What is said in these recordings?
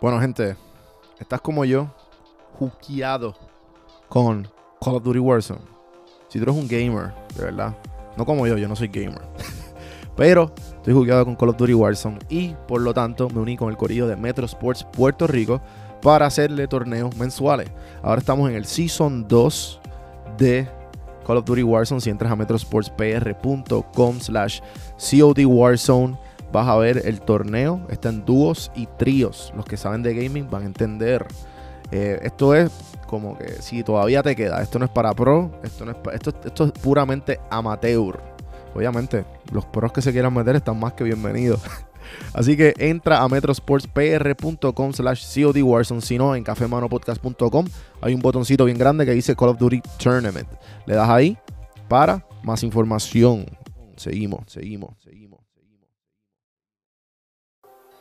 Bueno, gente, estás como yo, juqueado con Call of Duty Warzone. Si tú eres un gamer, de verdad, no como yo, yo no soy gamer. Pero estoy jugueado con Call of Duty Warzone y por lo tanto me uní con el corillo de Metro Sports Puerto Rico para hacerle torneos mensuales. Ahora estamos en el Season 2 de Call of Duty Warzone. Si entras a metrosportspr.com slash COD Warzone, vas a ver el torneo. Está en dúos y tríos. Los que saben de gaming van a entender. Eh, esto es como que si todavía te queda, esto no es para pro, esto, no es esto, esto es puramente amateur. Obviamente, los pros que se quieran meter están más que bienvenidos. Así que entra a metrosportspr.com slash COD Warzone, si no, en cafemanopodcast.com hay un botoncito bien grande que dice Call of Duty Tournament. Le das ahí para más información. Seguimos, seguimos, seguimos.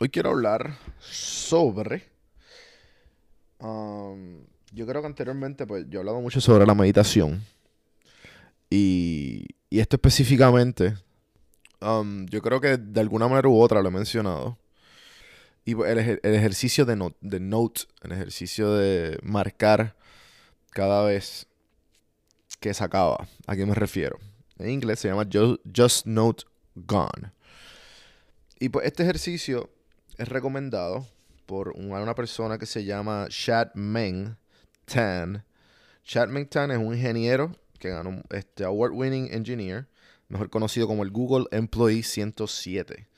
Hoy quiero hablar sobre. um, yo creo que anteriormente, pues, yo he hablado mucho sobre la meditación. Y, y esto específicamente, um, yo creo que de alguna manera u otra lo he mencionado. Y pues, el, el ejercicio de, no- de note, el ejercicio de marcar cada vez que se acaba. ¿A qué me refiero? En inglés se llama Ju- Just Note Gone. Y pues este ejercicio es recomendado por un- una persona que se llama Chad Meng Tan. Chad Meng Tan es un ingeniero que ganó este award-winning engineer, mejor conocido como el Google Employee 107.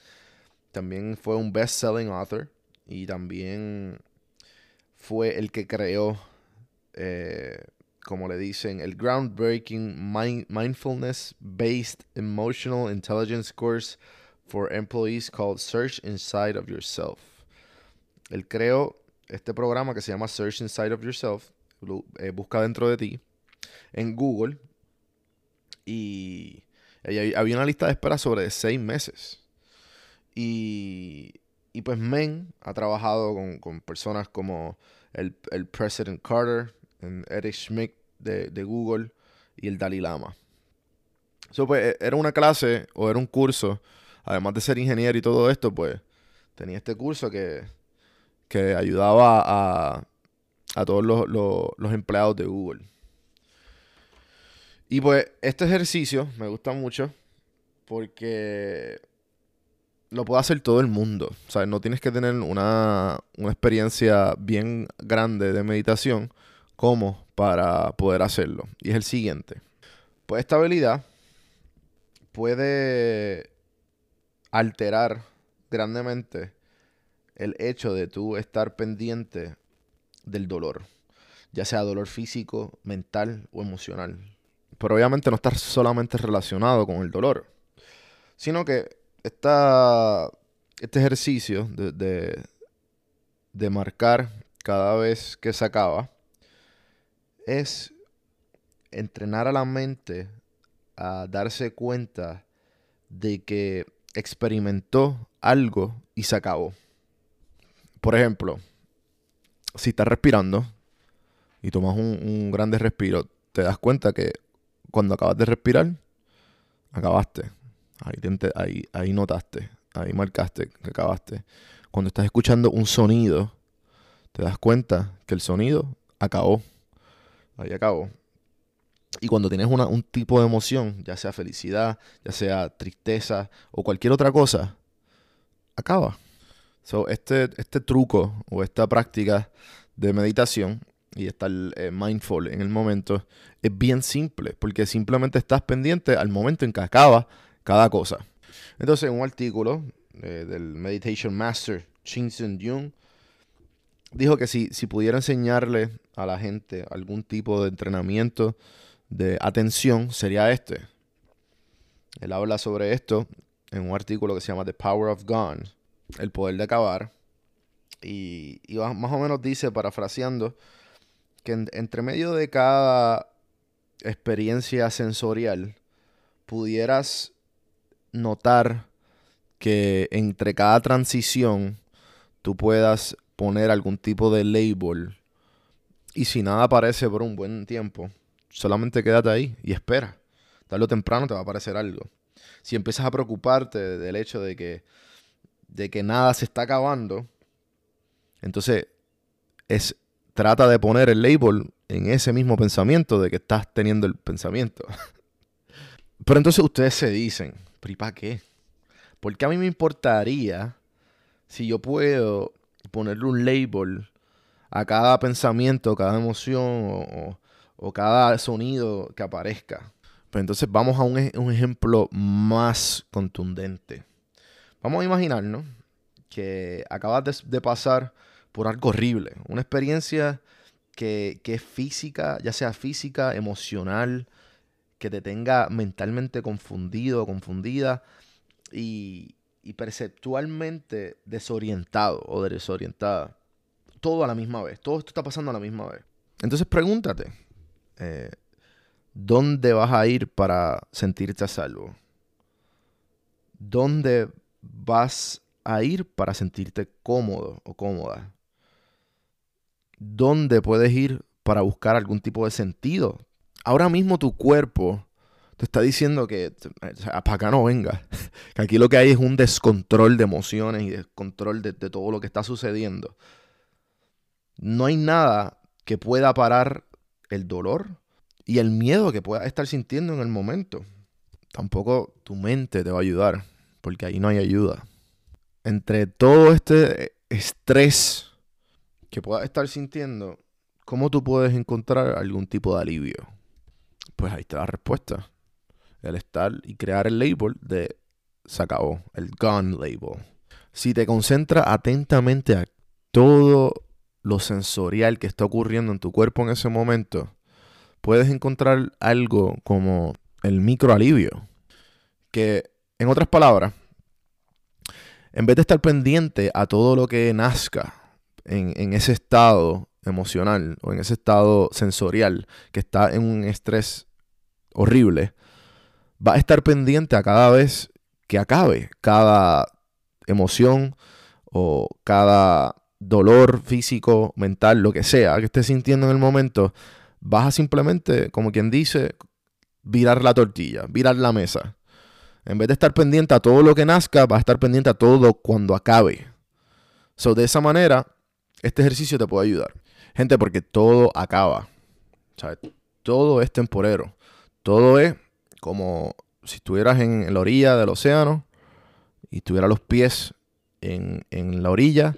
También fue un best-selling author y también fue el que creó, eh, como le dicen, el groundbreaking mind- mindfulness-based emotional intelligence course for employees called Search Inside of Yourself. Él creó este programa que se llama Search Inside of Yourself, eh, busca dentro de ti, en Google. Y había una lista de espera sobre seis meses. Y, y pues Men ha trabajado con, con personas como el, el President Carter, Eric Schmidt de, de Google y el Dalai Lama. So, pues, e- era una clase o era un curso, además de ser ingeniero y todo esto, pues tenía este curso que, que ayudaba a, a todos los, los- empleados de Google. Y pues este ejercicio me gusta mucho porque lo puede hacer todo el mundo. O sea, no tienes que tener una, una experiencia bien grande de meditación como para poder hacerlo. Y es el siguiente. Pues esta habilidad puede alterar grandemente el hecho de tú estar pendiente del dolor, ya sea dolor físico, mental o emocional. Pero obviamente no está solamente relacionado con el dolor, sino que esta, este ejercicio de, de, de marcar cada vez que se acaba es entrenar a la mente a darse cuenta de que experimentó algo y se acabó. Por ejemplo, si estás respirando y tomas un, un grande respiro, te das cuenta que cuando acabas de respirar, acabaste. Ahí, te ahí notaste, ahí marcaste que acabaste. Cuando estás escuchando un sonido, te das cuenta que el sonido acabó. Ahí acabó. Y cuando tienes un tipo de emoción, ya sea felicidad, ya sea tristeza o cualquier otra cosa, acaba. So, este, este truco o esta práctica de meditación y estar eh, mindful en el momento es bien simple, porque simplemente estás pendiente al momento en que acaba cada cosa. Entonces, un artículo eh, del Meditation Master, Shin Jung, dijo que si, si pudiera enseñarle a la gente algún tipo de entrenamiento de atención, sería este. Él habla sobre esto en un artículo que se llama The Power of Gone, el poder de acabar. Y, más o menos dice, parafraseando, que entre medio de cada experiencia sensorial pudieras notar que entre cada transición tú puedas poner algún tipo de label y si nada aparece por un buen tiempo, solamente quédate ahí y espera. Tarde o temprano te va a aparecer algo. Si empiezas a preocuparte del hecho de que, de que nada se está acabando, entonces es, trata de poner el label en ese mismo pensamiento de que estás teniendo el pensamiento. Pero entonces ustedes se dicen, ¿pero y para qué? Porque a mí me importaría si yo puedo ponerle un label a cada pensamiento, cada emoción o, cada sonido que aparezca. Pero pues entonces vamos a un, ejemplo más contundente. Vamos a imaginarnos que acabas de, pasar por algo horrible, una experiencia que, que, es física, ya sea física, emocional, que te tenga mentalmente confundido o confundida y, y perceptualmente desorientado o desorientada todo a la misma vez. Todo esto está pasando a la misma vez. Entonces pregúntate, eh, ¿dónde vas a ir para sentirte a salvo? ¿Dónde vas a ir para sentirte cómodo o cómoda? ¿Dónde puedes ir para buscar algún tipo de sentido? Ahora mismo tu cuerpo te está diciendo que para acá no venga. que aquí lo que hay es un descontrol de emociones y descontrol de todo lo que está sucediendo. No hay nada que pueda parar el dolor y el miedo que puedas estar sintiendo en el momento. Tampoco tu mente te va a ayudar, porque ahí no hay ayuda. Entre todo este estrés que puedas estar sintiendo, ¿cómo tú puedes encontrar algún tipo de alivio? Pues ahí está la respuesta. El estar y crear el label de se acabó, el gone label. Si te concentras atentamente a todo lo sensorial que está ocurriendo en tu cuerpo en ese momento, puedes encontrar algo como el microalivio. Que, en otras palabras, en vez de estar pendiente a todo lo que nazca en, ese estado emocional o en ese estado sensorial que está en un estrés horrible, va a estar pendiente a cada vez que acabe cada emoción o cada dolor físico, mental, lo que sea que estés sintiendo en el momento, vas a simplemente, como quien dice, virar la tortilla, virar la mesa. En vez de estar pendiente a todo lo que nazca, vas a estar pendiente a todo cuando acabe. So, de esa manera, este ejercicio te puede ayudar. Gente, porque todo acaba. Todo es temporero. Todo es como si estuvieras en, la orilla del océano y tuvieras los pies en, en la orilla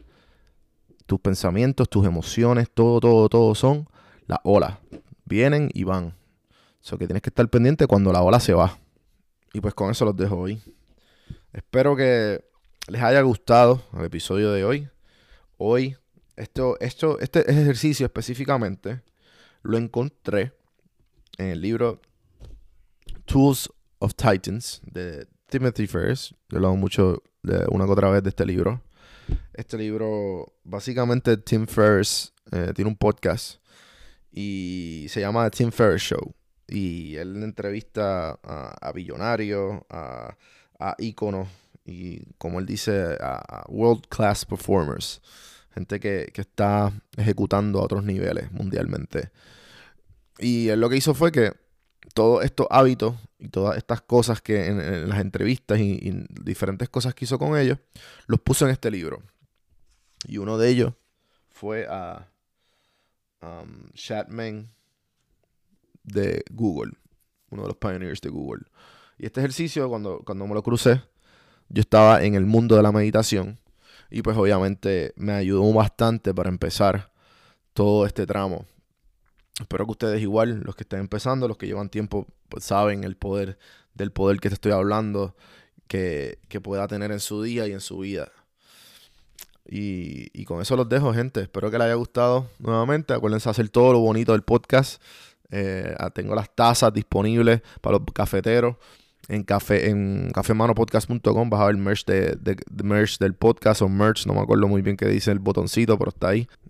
tus pensamientos, tus emociones, todo, todo, todo son las olas. Vienen y van. Eso que tienes que estar pendiente cuando la ola se va. Y pues con eso los dejo hoy. Espero que les haya gustado el episodio de hoy. Hoy, esto, esto, este ejercicio específicamente lo encontré en el libro Tools of Titans de Timothy Ferris. Yo lo hago mucho de una que otra vez de este libro. Este libro, básicamente Tim Ferriss eh, tiene un podcast y se llama The Tim Ferriss Show. Y él entrevista a, a billonarios, a, a íconos y, como él dice, a, world class performers. Gente que, que, está ejecutando a otros niveles mundialmente. Y él lo que hizo fue que todos estos hábitos y todas estas cosas que en, las entrevistas y, diferentes cosas que hizo con ellos, los puso en este libro. Y uno de ellos fue a um, Chatman de Google, uno de los pioneers de Google. Y este ejercicio, cuando, cuando me lo crucé, yo estaba en el mundo de la meditación y pues obviamente me ayudó bastante para empezar todo este tramo. Espero que ustedes igual, los que estén empezando, los que llevan tiempo, pues saben el poder del poder que te estoy hablando, que, que pueda tener en su día y en su vida. Y, y, con eso los dejo, gente. Espero que les haya gustado nuevamente. Acuérdense de hacer todo lo bonito del podcast. Eh, tengo las tazas disponibles para los cafeteros. En, café, en cafemanopodcast.com vas a ver merch, de, de, merch del podcast o merch. No me acuerdo muy bien qué dice el botoncito, pero está ahí.